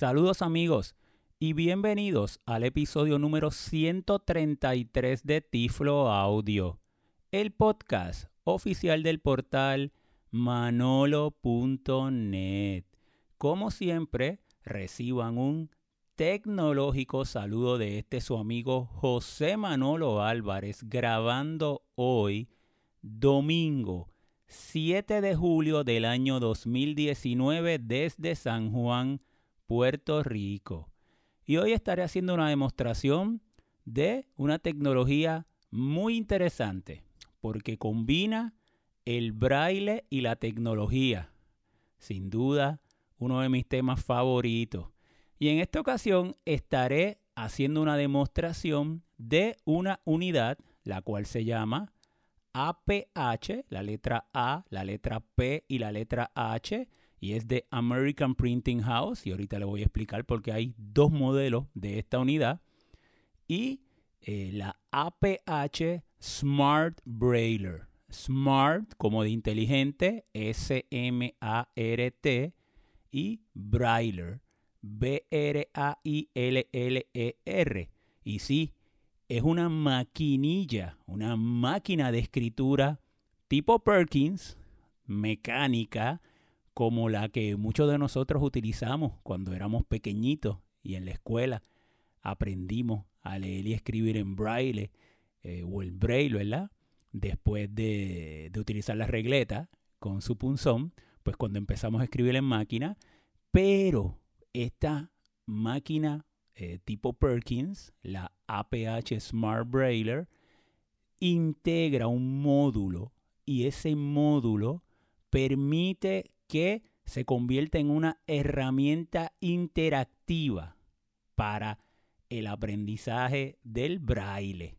Saludos amigos y bienvenidos al episodio número 133 de Tiflo Audio, el podcast oficial del portal manolo.net. Como siempre, reciban un tecnológico saludo de este su amigo José Manolo Álvarez grabando hoy domingo 7 de julio del año 2019 desde San Juan, Puerto Rico. Y hoy estaré haciendo una demostración de una tecnología muy interesante porque combina el braille y la tecnología. Sin duda, uno de mis temas favoritos. Y en esta ocasión estaré haciendo una demostración de una unidad, la cual se llama APH, la letra A, la letra P y la letra H, y es de American Printing House, y ahorita le voy a explicar porque hay dos modelos de esta unidad, y eh, la APH Smart Brailer. Smart como de inteligente, S-M-A-R-T, y Brailer, B-R-A-I-L-L-E-R. Y sí, es una maquinilla, una máquina de escritura tipo Perkins, mecánica, como la que muchos de nosotros utilizamos cuando éramos pequeñitos y en la escuela aprendimos a leer y escribir en braille eh, o el braille, ¿verdad? Después de, de utilizar la regleta con su punzón, pues cuando empezamos a escribir en máquina, pero esta máquina eh, tipo Perkins, la APH Smart Brailer, integra un módulo y ese módulo permite que se convierta en una herramienta interactiva para el aprendizaje del braille.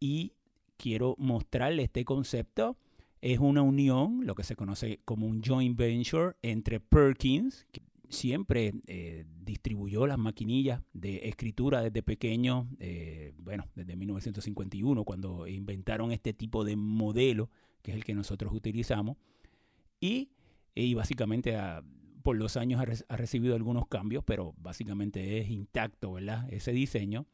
Y quiero mostrarle este concepto. Es una unión, lo que se conoce como un joint venture entre Perkins, siempre eh, distribuyó las maquinillas de escritura desde pequeño, eh, bueno, desde 1951, cuando inventaron este tipo de modelo, que es el que nosotros utilizamos, y, básicamente ah, por los años ha, ha, recibido algunos cambios, pero básicamente es intacto, ¿verdad? Ese diseño,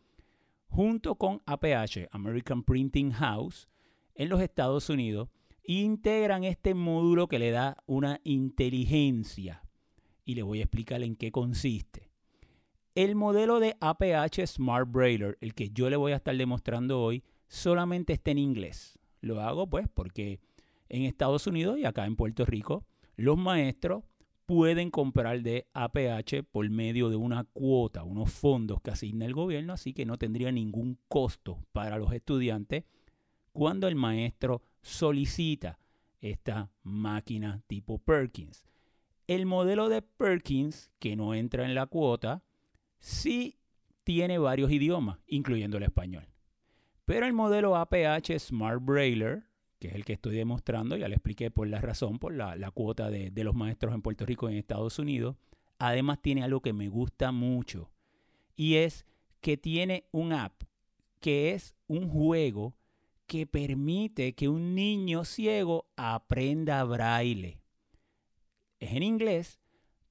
junto con APH, American Printing House, en los Estados Unidos, integran este módulo que le da una inteligencia y le voy a explicar en qué consiste. El modelo de APH Smart Brailer, el que yo le voy a estar demostrando hoy, solamente está en inglés. Lo hago pues porque en Estados Unidos y acá en Puerto Rico, los maestros pueden comprar de APH por medio de una cuota, unos fondos que asigna el gobierno, así que no tendría ningún costo para los estudiantes cuando el maestro solicita esta máquina tipo Perkins. El modelo de Perkins, que no entra en la cuota, sí tiene varios idiomas, incluyendo el español. Pero el modelo APH Smart Brailer, que es el que estoy demostrando, ya le expliqué por la razón, por la, cuota de, de, los maestros en Puerto Rico y en Estados Unidos, además tiene algo que me gusta mucho, y es que tiene un app, que es un juego que permite que un niño ciego aprenda braille. Es en inglés,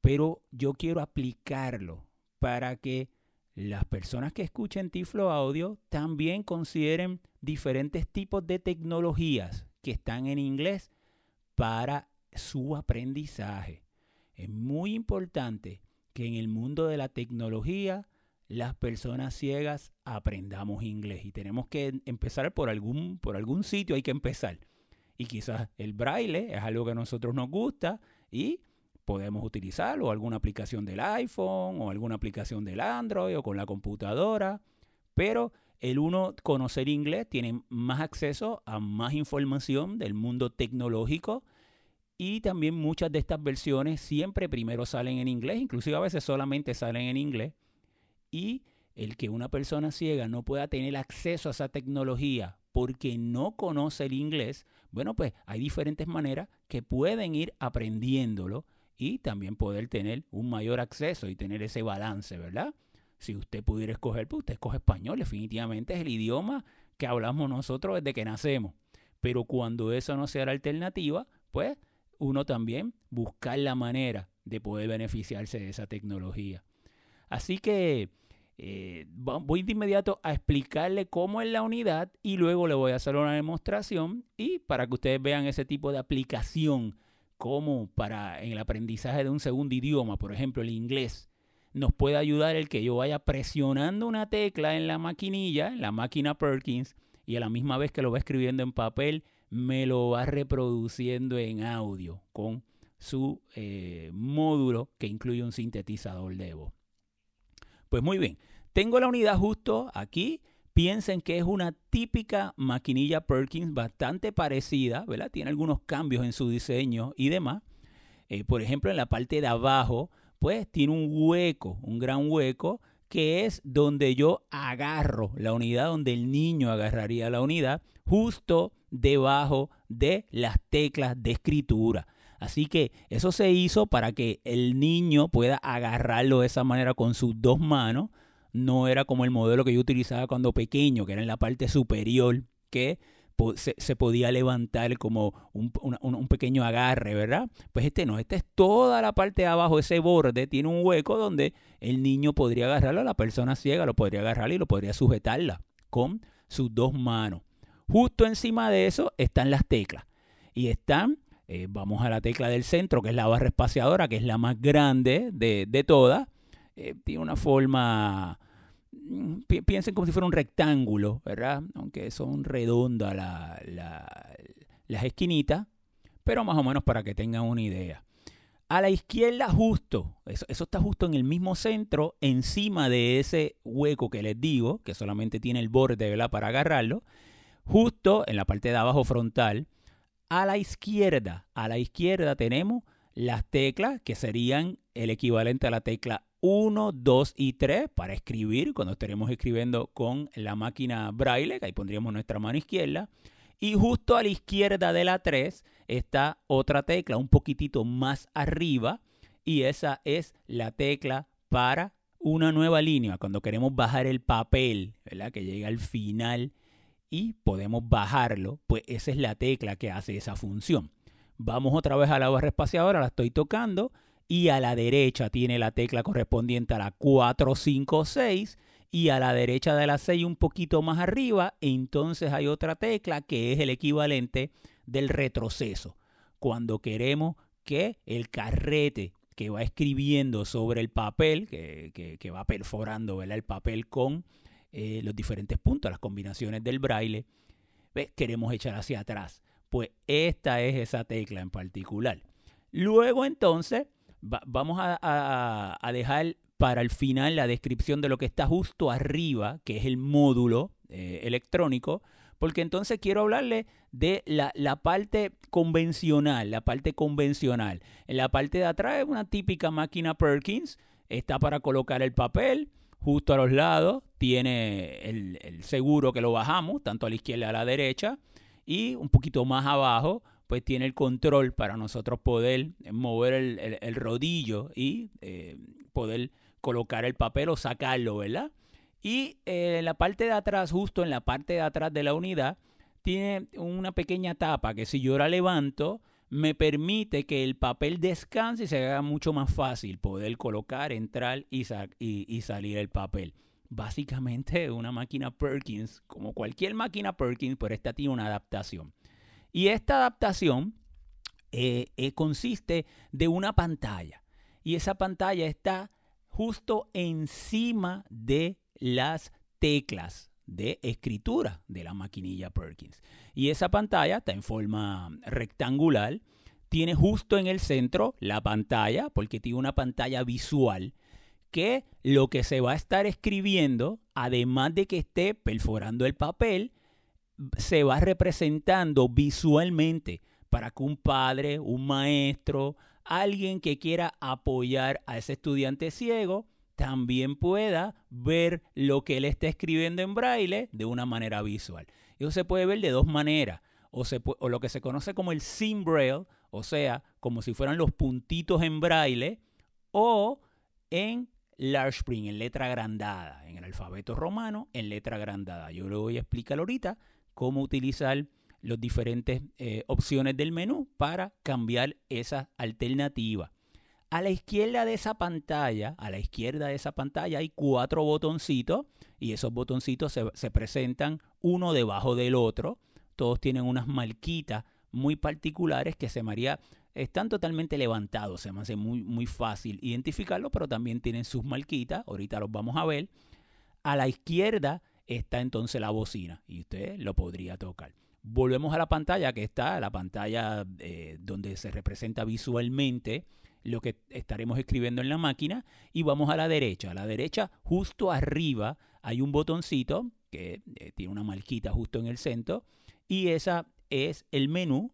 pero yo quiero aplicarlo para que las personas que escuchen Tiflo Audio también consideren diferentes tipos de tecnologías que están en inglés para su aprendizaje. Es muy importante que en el mundo de la tecnología las personas ciegas aprendamos inglés y tenemos que empezar por algún, por algún sitio, hay que empezar. Y quizás el braille es algo que a nosotros nos gusta y podemos utilizarlo, alguna aplicación del iPhone o alguna aplicación del Android o con la computadora, pero el uno conocer inglés tiene más acceso a más información del mundo tecnológico y también muchas de estas versiones siempre primero salen en inglés, inclusive a veces solamente salen en inglés y el que una persona ciega no pueda tener acceso a esa tecnología porque no conoce el inglés, bueno, pues hay diferentes maneras que pueden ir aprendiéndolo y también poder tener un mayor acceso y tener ese balance, ¿verdad? Si usted pudiera escoger, pues usted escoge español, definitivamente es el idioma que hablamos nosotros desde que nacemos. Pero cuando eso no sea la alternativa, pues uno también buscar la manera de poder beneficiarse de esa tecnología. Así que eh, voy de inmediato a explicarle cómo es la unidad y luego le voy a hacer una demostración y para que ustedes vean ese tipo de aplicación como para en el aprendizaje de un segundo idioma, por ejemplo el inglés, nos puede ayudar el que yo vaya presionando una tecla en la maquinilla, en la máquina Perkins, y a la misma vez que lo va escribiendo en papel, me lo va reproduciendo en audio con su eh, módulo que incluye un sintetizador de voz. Pues muy bien, tengo la unidad justo aquí. Piensen que es una típica maquinilla Perkins bastante parecida, ¿verdad? Tiene algunos cambios en su diseño y demás. Eh, por ejemplo, en la parte de abajo, pues tiene un hueco, un gran hueco, que es donde yo agarro la unidad, donde el niño agarraría la unidad, justo debajo de las teclas de escritura. Así que eso se hizo para que el niño pueda agarrarlo de esa manera con sus dos manos. No era como el modelo que yo utilizaba cuando pequeño, que era en la parte superior, que se, podía levantar como un, un, pequeño agarre, ¿verdad? Pues este no, este es toda la parte de abajo, ese borde tiene un hueco donde el niño podría agarrarlo, la persona ciega lo podría agarrar y lo podría sujetarla con sus dos manos. Justo encima de eso están las teclas y están eh, vamos a la tecla del centro, que es la barra espaciadora, que es la más grande de, todas. Eh, tiene una forma, mm, piensen como si fuera un rectángulo, ¿verdad? Aunque son redondas las esquinitas, pero más o menos para que tengan una idea. A la izquierda justo, eso, eso, está justo en el mismo centro, encima de ese hueco que les digo, que solamente tiene el borde ¿verdad? para agarrarlo, justo en la parte de abajo frontal, a la izquierda, a la izquierda tenemos las teclas que serían el equivalente a la tecla 1, 2 y 3 para escribir cuando estaremos escribiendo con la máquina braille, que ahí pondríamos nuestra mano izquierda. Y justo a la izquierda de la 3 está otra tecla un poquitito más arriba y esa es la tecla para una nueva línea, cuando queremos bajar el papel, ¿verdad? Que llega al final y podemos bajarlo, pues esa es la tecla que hace esa función. Vamos otra vez a la barra espaciadora, la estoy tocando y a la derecha tiene la tecla correspondiente a la 4, 5, 6 y a la derecha de la 6 un poquito más arriba, entonces hay otra tecla que es el equivalente del retroceso. Cuando queremos que el carrete que va escribiendo sobre el papel, que, va perforando el papel con eh, los diferentes puntos, las combinaciones del braille, queremos echar hacia atrás. Pues esta es esa tecla en particular. Luego entonces vamos a, dejar para el final la descripción de lo que está justo arriba, que es el módulo eh, electrónico, porque entonces quiero hablarle de la, parte convencional, la parte convencional. En la parte de atrás es una típica máquina Perkins, está para colocar el papel, Justo a los lados tiene el, seguro que lo bajamos, tanto a la izquierda y a la derecha. Y un poquito más abajo, pues tiene el control para nosotros poder mover el, rodillo y eh, poder colocar el papel o sacarlo, ¿verdad? Y eh, la parte de atrás, justo en la parte de atrás de la unidad, tiene una pequeña tapa que si yo la levanto, me permite que el papel descanse y se haga mucho más fácil poder colocar, entrar y, y, salir el papel. Básicamente una máquina Perkins, como cualquier máquina Perkins, pero esta tiene una adaptación. Y esta adaptación eh, eh, consiste de una pantalla. Y esa pantalla está justo encima de las teclas de escritura de la maquinilla Perkins. Y esa pantalla está en forma rectangular. Tiene justo en el centro la pantalla, porque tiene una pantalla visual, que lo que se va a estar escribiendo, además de que esté perforando el papel, se va representando visualmente para que un padre, un maestro, alguien que quiera apoyar a ese estudiante ciego, también pueda ver lo que él está escribiendo en braille de una manera visual. Eso se puede ver de dos maneras, o, o lo que se conoce como el sim braille, o sea, como si fueran los puntitos en braille, o en large print, en letra agrandada, en el alfabeto romano, en letra agrandada. Yo le voy a explicar ahorita cómo utilizar las diferentes eh, opciones del menú para cambiar esa alternativa. A la izquierda de esa pantalla, a la izquierda de esa pantalla hay cuatro botoncitos y esos botoncitos se, se presentan uno debajo del otro. Todos tienen unas marquitas muy particulares que se María están totalmente levantados, se me hace muy, muy fácil identificarlo, pero también tienen sus marquitas, ahorita los vamos a ver. A la izquierda está entonces la bocina y usted lo podría tocar. Volvemos a la pantalla que está, la pantalla eh, donde se representa visualmente lo que estaremos escribiendo en la máquina y vamos a la derecha. A la derecha, justo arriba, hay un botoncito que eh, tiene una marquita justo en el centro y esa es el menú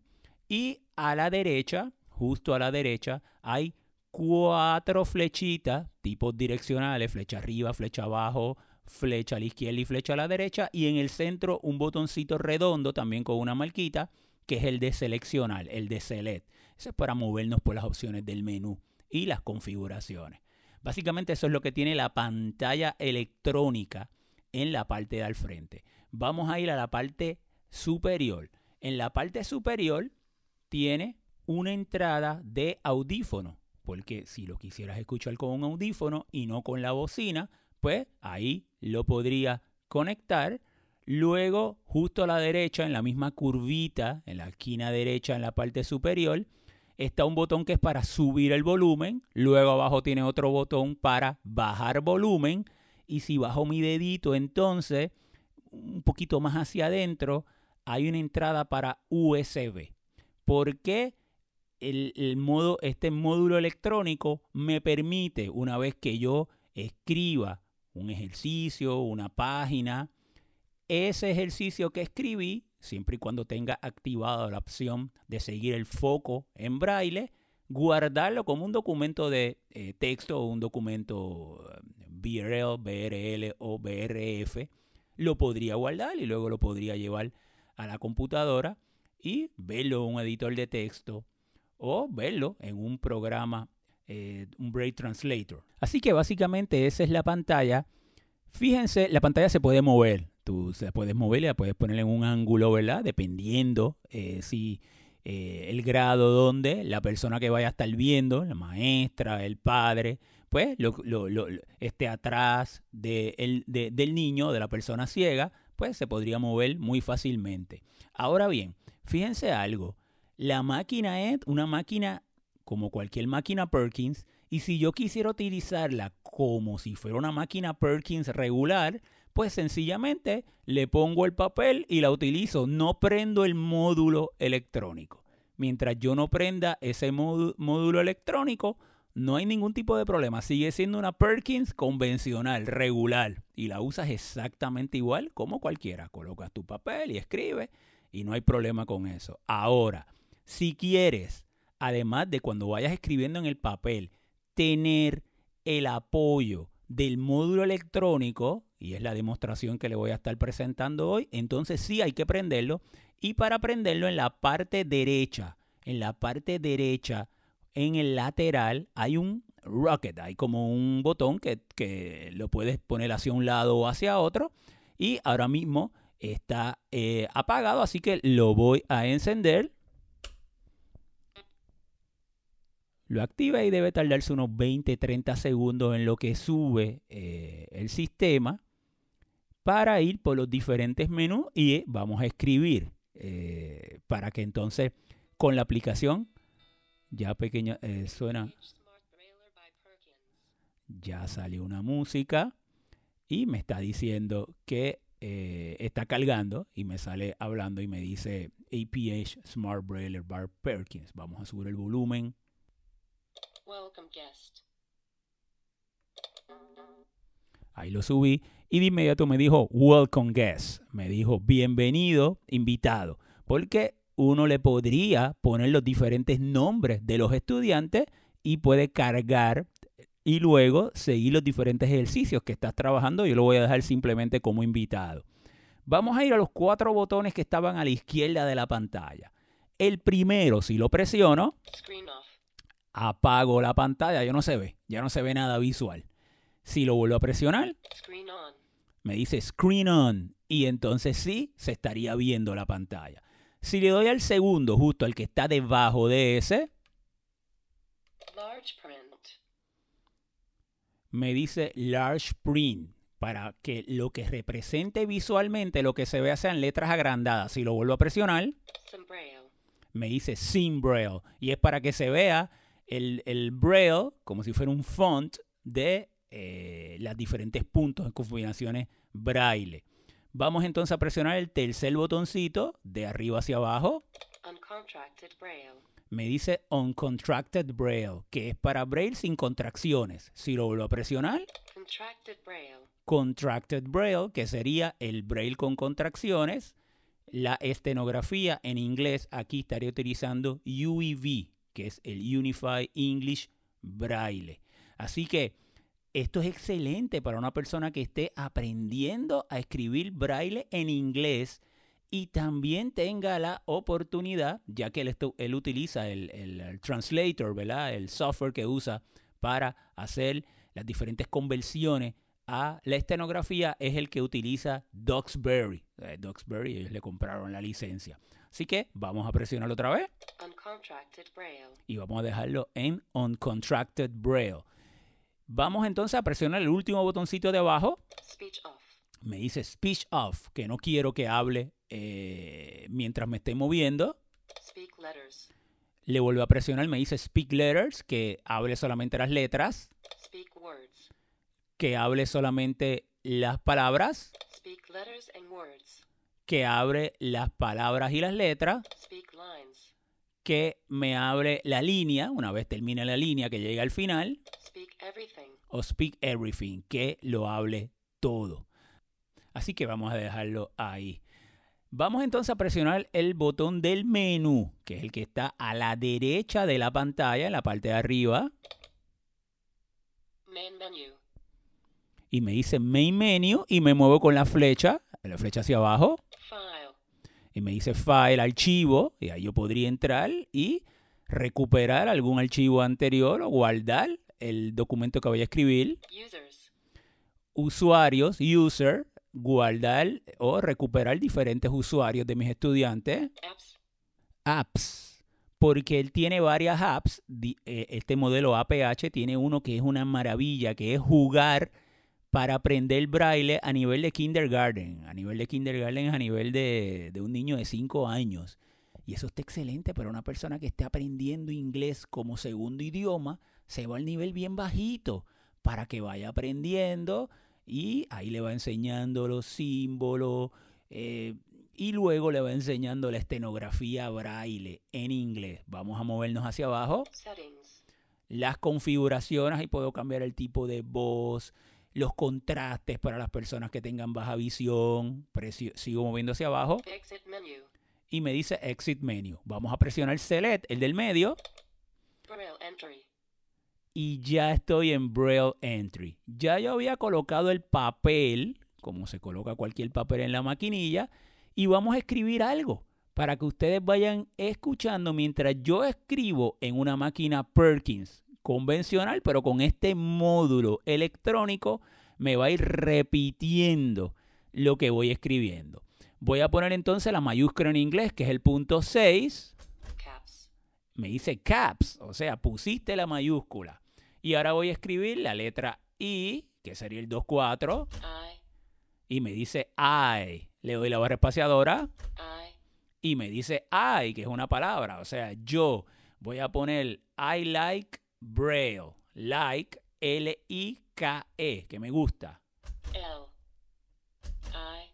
y a la derecha, justo a la derecha, hay cuatro flechitas, tipos direccionales, flecha arriba, flecha abajo, flecha a la izquierda y flecha a la derecha. Y en el centro un botoncito redondo también con una marquita, que es el de seleccionar, el de select. Eso es para movernos por las opciones del menú y las configuraciones. Básicamente eso es lo que tiene la pantalla electrónica en la parte de al frente. Vamos a ir a la parte superior. En la parte superior tiene una entrada de audífono, porque si lo quisieras escuchar con un audífono y no con la bocina, pues ahí lo podría conectar. Luego, justo a la derecha, en la misma curvita, en la esquina derecha, en la parte superior, está un botón que es para subir el volumen. Luego abajo tiene otro botón para bajar volumen. Y si bajo mi dedito, entonces, un poquito más hacia adentro, hay una entrada para USB. ¿Por qué el, modo, este módulo electrónico me permite, una vez que yo escriba un ejercicio, una página, ese ejercicio que escribí, siempre y cuando tenga activada la opción de seguir el foco en braille, guardarlo como un documento de eh, texto o un documento eh, BRL, BRL o BRF, lo podría guardar y luego lo podría llevar a la computadora y verlo en un editor de texto o verlo en un programa, eh, un Braille Translator. Así que básicamente esa es la pantalla. Fíjense, la pantalla se puede mover. Tú se puedes mover, la puedes poner en un ángulo, ¿verdad? Dependiendo eh, si eh, el grado donde la persona que vaya a estar viendo, la maestra, el padre, pues esté atrás del niño, de la persona ciega, pues se podría mover muy fácilmente. Ahora bien, Fíjense algo, la máquina es una máquina como cualquier máquina Perkins y si yo quisiera utilizarla como si fuera una máquina Perkins regular, pues sencillamente le pongo el papel y la utilizo. No prendo el módulo electrónico. Mientras yo no prenda ese módulo electrónico, no hay ningún tipo de problema. Sigue siendo una Perkins convencional, regular. Y la usas exactamente igual como cualquiera. Colocas tu papel y escribes y no hay problema con eso. Ahora, si quieres, además de cuando vayas escribiendo en el papel, tener el apoyo del módulo electrónico, y es la demostración que le voy a estar presentando hoy, entonces sí hay que prenderlo. Y para prenderlo en la parte derecha, en la parte derecha, en el lateral, hay un rocket, hay como un botón que, que lo puedes poner hacia un lado o hacia otro. Y ahora mismo está eh, apagado, así que lo voy a encender. Lo activa y debe tardarse unos 20-30 segundos en lo que sube eh, el sistema para ir por los diferentes menús y vamos a escribir eh, para que entonces con la aplicación ya pequeña suena ya salió una música y me está diciendo que eh, está cargando y me sale hablando y me dice APH Smart Braille Bar Perkins. Vamos a subir el volumen. Ahí lo subí y de inmediato me dijo Welcome Guest. Me dijo bienvenido, invitado. Porque uno le podría poner los diferentes nombres de los estudiantes y puede cargar y luego seguir los diferentes ejercicios que estás trabajando. Yo lo voy a dejar simplemente como invitado. Vamos a ir a los cuatro botones que estaban a la izquierda de la pantalla. El primero, si lo presiono, apago la pantalla, ya no se ve, ya no se ve nada visual. Si lo vuelvo a presionar, me dice Screen On y entonces sí se estaría viendo la pantalla. Si le doy al segundo, justo al que está debajo de ese, me dice large print para que lo que represente visualmente lo que se vea sean letras agrandadas. Si lo vuelvo a presionar, me dice Sim Braille y es para que se vea el, el Braille como si fuera un font de eh, las diferentes puntos en combinaciones braille. Vamos entonces a presionar el tercer botoncito de arriba hacia abajo. Me dice Uncontracted Braille, que es para Braille sin contracciones. Si lo vuelvo a presionar, Contracted Braille, que sería el Braille con contracciones. La estenografía en inglés, aquí estaría utilizando UEV, que es el Unified English Braille. Así que esto es excelente para una persona que esté aprendiendo a escribir braille en inglés y también tenga la oportunidad, ya que él, utiliza el, translator, ¿verdad? El software que usa para hacer las diferentes conversiones a la estenografía es el que utiliza Duxbury. Eh, Duxbury, ellos le compraron la licencia. Así que vamos a presionar otra vez. Y vamos a dejarlo en Uncontracted Braille. Vamos entonces a presionar el último botoncito de abajo. Me dice Speech Off, que no quiero que hable eh, mientras me esté moviendo. Le vuelvo a presionar, me dice Speak Letters, que hable solamente las letras. Que hable solamente las palabras. Que abre las palabras y las letras. Que me abre la línea, una vez termine la línea que llega al final o speak everything, que lo hable todo. Así que vamos a dejarlo ahí. Vamos entonces a presionar el botón del menú, que es el que está a la derecha de la pantalla, en la parte de arriba. Y me dice Main Menu y me muevo con la flecha, la flecha hacia abajo. Y me dice File, archivo, y ahí yo podría entrar y recuperar algún archivo anterior o guardar el documento que voy a escribir. Usuarios, user, guardar o recuperar diferentes usuarios de mis estudiantes. Apps. Porque él tiene varias apps. Eh, este modelo APH tiene uno que es una maravilla, que es jugar para aprender braille a nivel de kindergarten. A nivel de kindergarten, a nivel de, de un niño de 5 años. Y eso está excelente para una persona que esté aprendiendo inglés como segundo idioma se va al nivel bien bajito para que vaya aprendiendo y ahí le va enseñando los símbolos eh, y luego le va enseñando la estenografía braille en inglés. Vamos a movernos hacia abajo. Las configuraciones, ahí puedo cambiar el tipo de voz, los contrastes para las personas que tengan baja visión. sigo moviendo hacia abajo. Y me dice Exit Menu. Vamos a presionar Select, el del medio y ya estoy en Braille Entry. Ya yo había colocado el papel, como se coloca cualquier papel en la maquinilla, y vamos a escribir algo para que ustedes vayan escuchando mientras yo escribo en una máquina Perkins convencional, pero con este módulo electrónico me va a ir repitiendo lo que voy escribiendo. Voy a poner entonces la mayúscula en inglés, que es el punto 6. Me dice caps, o sea, pusiste la mayúscula. Y ahora voy a escribir la letra I, que sería el 2-4. Y me dice I. Le doy la barra espaciadora. Y me dice I, que es una palabra. O sea, yo voy a poner I like Braille. Like, L-I-K-E, que me gusta. L. I.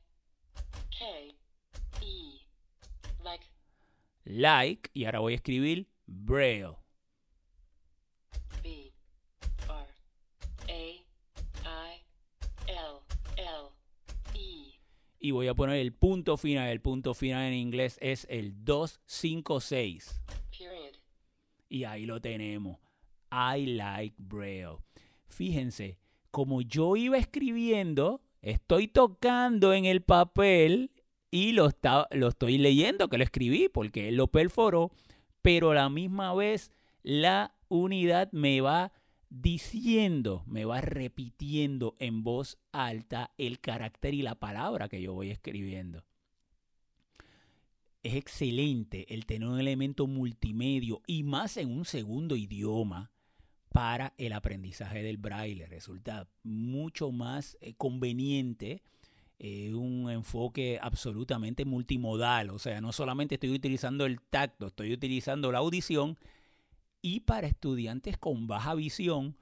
K. E. Like. Like. Y ahora voy a escribir Braille. y voy a poner el punto final. El punto final en inglés es el 256. Y ahí lo tenemos. I like Braille. Fíjense, como yo iba escribiendo, estoy tocando en el papel y lo, está, lo estoy leyendo, que lo escribí porque él lo perforó, pero a la misma vez la unidad me va diciendo, me va repitiendo en voz alta el carácter y la palabra que yo voy escribiendo. Es excelente el tener un elemento multimedio y más en un segundo idioma para el aprendizaje del braille. Resulta mucho más eh, conveniente, eh, un enfoque absolutamente multimodal. O sea, no solamente estoy utilizando el tacto, estoy utilizando la audición. Y para estudiantes con baja visión,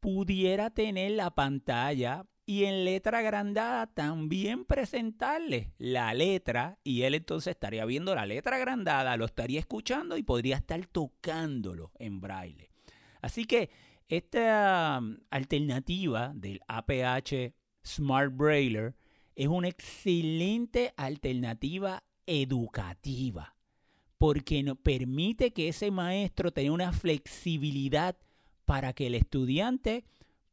pudiera tener la pantalla y en letra agrandada también presentarle la letra y él entonces estaría viendo la letra agrandada, lo estaría escuchando y podría estar tocándolo en braille. Así que esta um, alternativa del APH Smart Brailler es una excelente alternativa educativa porque permite que ese maestro tenga una flexibilidad para que el estudiante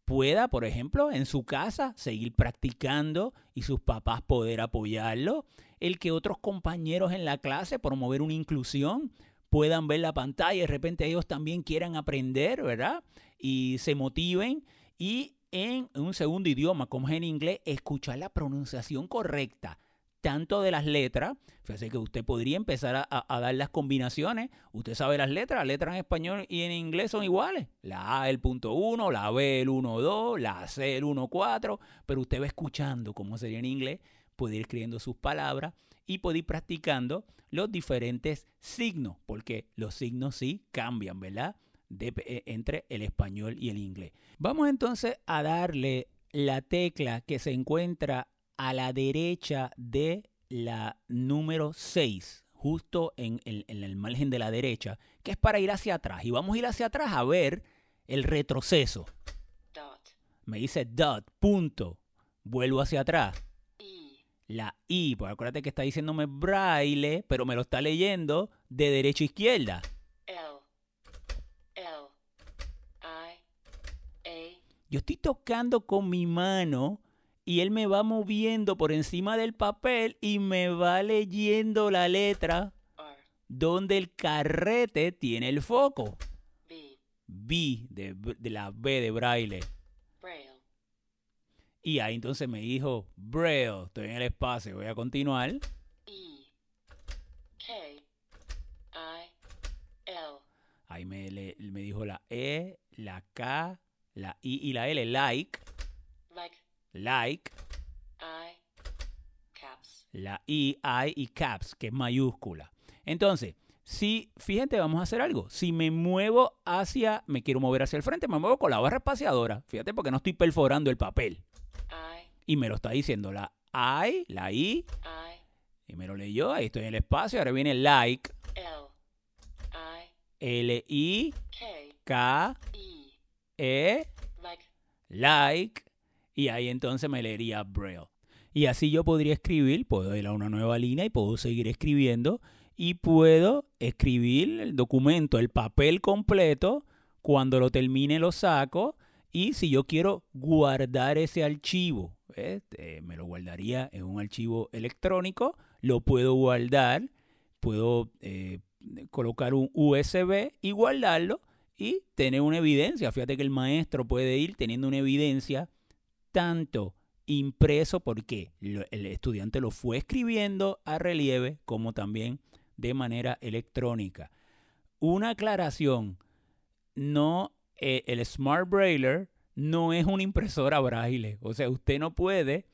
pueda, por ejemplo, en su casa seguir practicando y sus papás poder apoyarlo, el que otros compañeros en la clase promover una inclusión puedan ver la pantalla de repente ellos también quieran aprender, ¿verdad? Y se motiven y en un segundo idioma, como es en inglés, escuchar la pronunciación correcta tanto de las letras, fíjese que usted podría empezar a, dar las combinaciones. Usted sabe las letras, las letras en español y en inglés son iguales. La A el punto 1, la B el 1.2, la C el 1.4, pero usted va escuchando cómo sería en inglés, puede ir escribiendo sus palabras y ir practicando los diferentes signos, porque los signos sí cambian, ¿verdad? Eh, entre el español y el inglés. Vamos entonces a darle la tecla que se encuentra a la derecha de la número 6, justo en el, margen de la derecha, que es para ir hacia atrás. Y vamos a ir hacia atrás a ver el retroceso. Me dice dot, punto. Vuelvo hacia atrás. La I, pues acuérdate que está diciéndome braille, pero me lo está leyendo de derecha a izquierda. Yo estoy tocando con mi mano y él me va moviendo por encima del papel y me va leyendo la letra donde el carrete tiene el foco. B, de, la B de braille. Y ahí entonces me dijo, Braille, estoy en el espacio, voy a continuar. E, K, I, L. Ahí me, me dijo la E, la K, la I y la L, like like. I, caps. La I, I y caps, que es mayúscula. Entonces, si, fíjate, vamos a hacer algo. Si me muevo hacia, me quiero mover hacia el frente, me muevo con la barra espaciadora. Fíjate, porque no estoy perforando el papel. Y me lo está diciendo la I, la I. y me lo leyó, ahí estoy en el espacio. Ahora viene like. L, I, K, E, like y ahí entonces me leería Braille. Y así yo podría escribir, puedo ir a una nueva línea y puedo seguir escribiendo y puedo escribir el documento, el papel completo, cuando lo termine lo saco y si yo quiero guardar ese archivo, este, me lo guardaría en un archivo electrónico, lo puedo guardar, puedo eh, colocar un USB y guardarlo y tener una evidencia. Fíjate que el maestro puede ir teniendo una evidencia tanto impreso porque el estudiante lo fue escribiendo a relieve como también de manera electrónica. Una aclaración, no eh, el Smart Brailler no es una impresora braille, o sea, usted no puede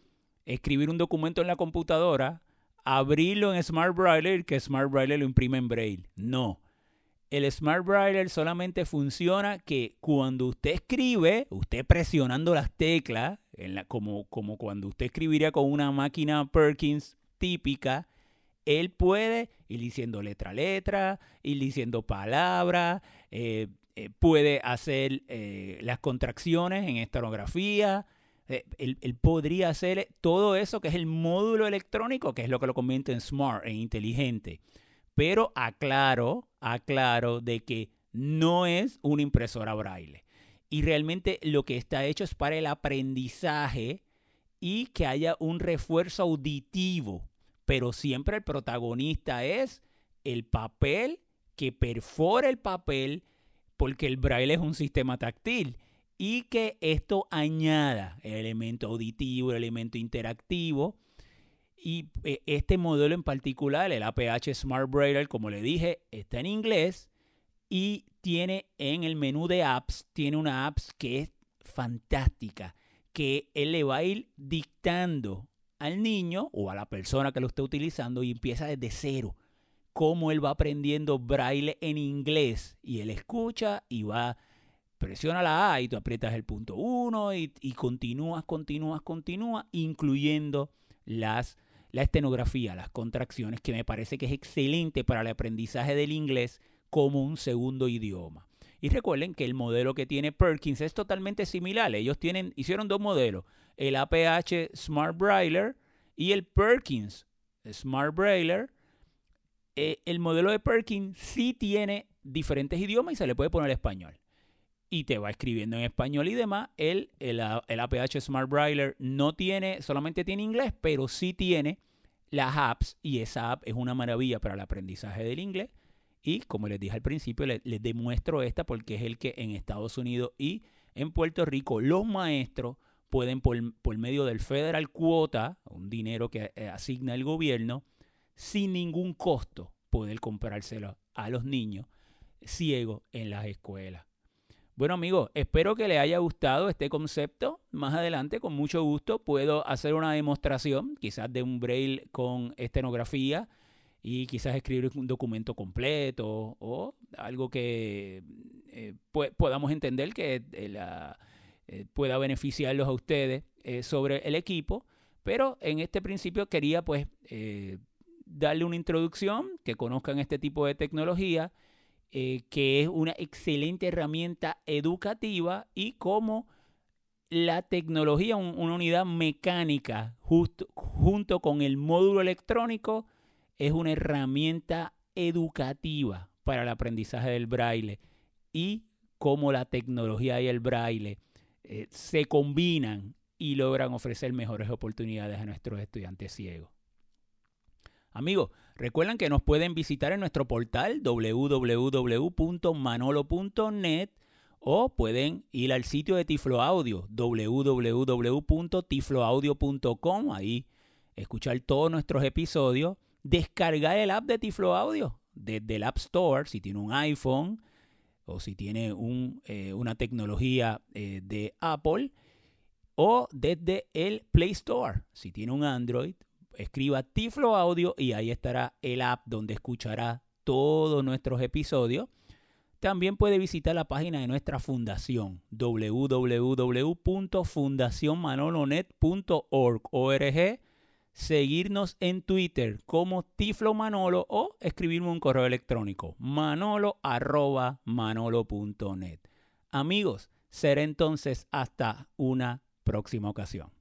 escribir un documento en la computadora, abrirlo en Smart Braille y que Smart Braille lo imprime en braille. No. El Smart Braille solamente funciona que cuando usted escribe, usted presionando las teclas, como, como cuando usted escribiría con una máquina Perkins típica, él puede ir diciendo letra a letra, ir diciendo palabras, eh, eh, puede hacer eh, las contracciones en estanografía, él, él, podría hacer todo eso que es el módulo electrónico, que es lo que lo convierte en smart, en inteligente. Pero aclaro, aclaro de que no es una impresora braille y realmente lo que está hecho es para el aprendizaje y que haya un refuerzo auditivo, pero siempre el protagonista es el papel que perfora el papel porque el braille es un sistema táctil y que esto añada el elemento auditivo, el elemento interactivo. Y eh, este modelo en particular, el APH Smart Braille, como le dije, está en inglés y tiene en el menú de apps, tiene una apps que es fantástica, que él le va a ir dictando al niño o a la persona que lo esté utilizando y empieza desde cero. Cómo él va aprendiendo braille en inglés y él escucha y va, presiona la A y tú aprietas el punto 1 y, y continúas, continúas, continúas, incluyendo las, la estenografía, las contracciones, que me parece que es excelente para el aprendizaje del inglés como un segundo idioma. Y recuerden que el modelo que tiene Perkins es totalmente similar. Ellos tienen, hicieron dos modelos, el APH Smart Brailler y el Perkins Smart Brailler. Eh, el modelo de Perkins sí tiene diferentes idiomas y se le puede poner español. Y te va escribiendo en español y demás. El, el, el APH Smart Brailler no tiene, solamente tiene inglés, pero sí tiene las apps y esa app es una maravilla para el aprendizaje del inglés y como les dije al principio, les, demuestro esta porque es el que en Estados Unidos y en Puerto Rico los maestros pueden por, medio del federal cuota, un dinero que eh, asigna el gobierno, sin ningún costo poder comprárselo a los niños ciegos en las escuelas. Bueno amigos, espero que les haya gustado este concepto. Más adelante, con mucho gusto, puedo hacer una demostración, quizás de un braille con estenografía y quizás escribir un documento completo o algo que eh, podamos entender que eh, eh, pueda beneficiarlos a ustedes sobre el equipo. Pero en este principio quería pues darle una introducción, que conozcan este tipo de tecnología, que es una excelente herramienta educativa y cómo la tecnología, una unidad mecánica junto con el módulo electrónico, es una herramienta educativa para el aprendizaje del braille y cómo la tecnología y el braille eh, se combinan y logran ofrecer mejores oportunidades a nuestros estudiantes ciegos. Amigos, recuerden que nos pueden visitar en nuestro portal www.manolo.net o pueden ir al sitio de Tiflo Audio www.tifloaudio.com, ahí escuchar todos nuestros episodios descargar el app de Tiflo Audio desde el App Store, si tiene un iPhone o si tiene eh, una tecnología eh, de Apple, o desde el Play Store, si tiene un Android, escriba Tiflo Audio y ahí estará el app donde escuchará todos nuestros episodios. También puede visitar la página de nuestra fundación www.fundacionmanolonet.org seguirnos en Twitter como Tiflo Manolo o escribirme un correo electrónico manolo manolo.net. Amigos, será entonces hasta una próxima ocasión.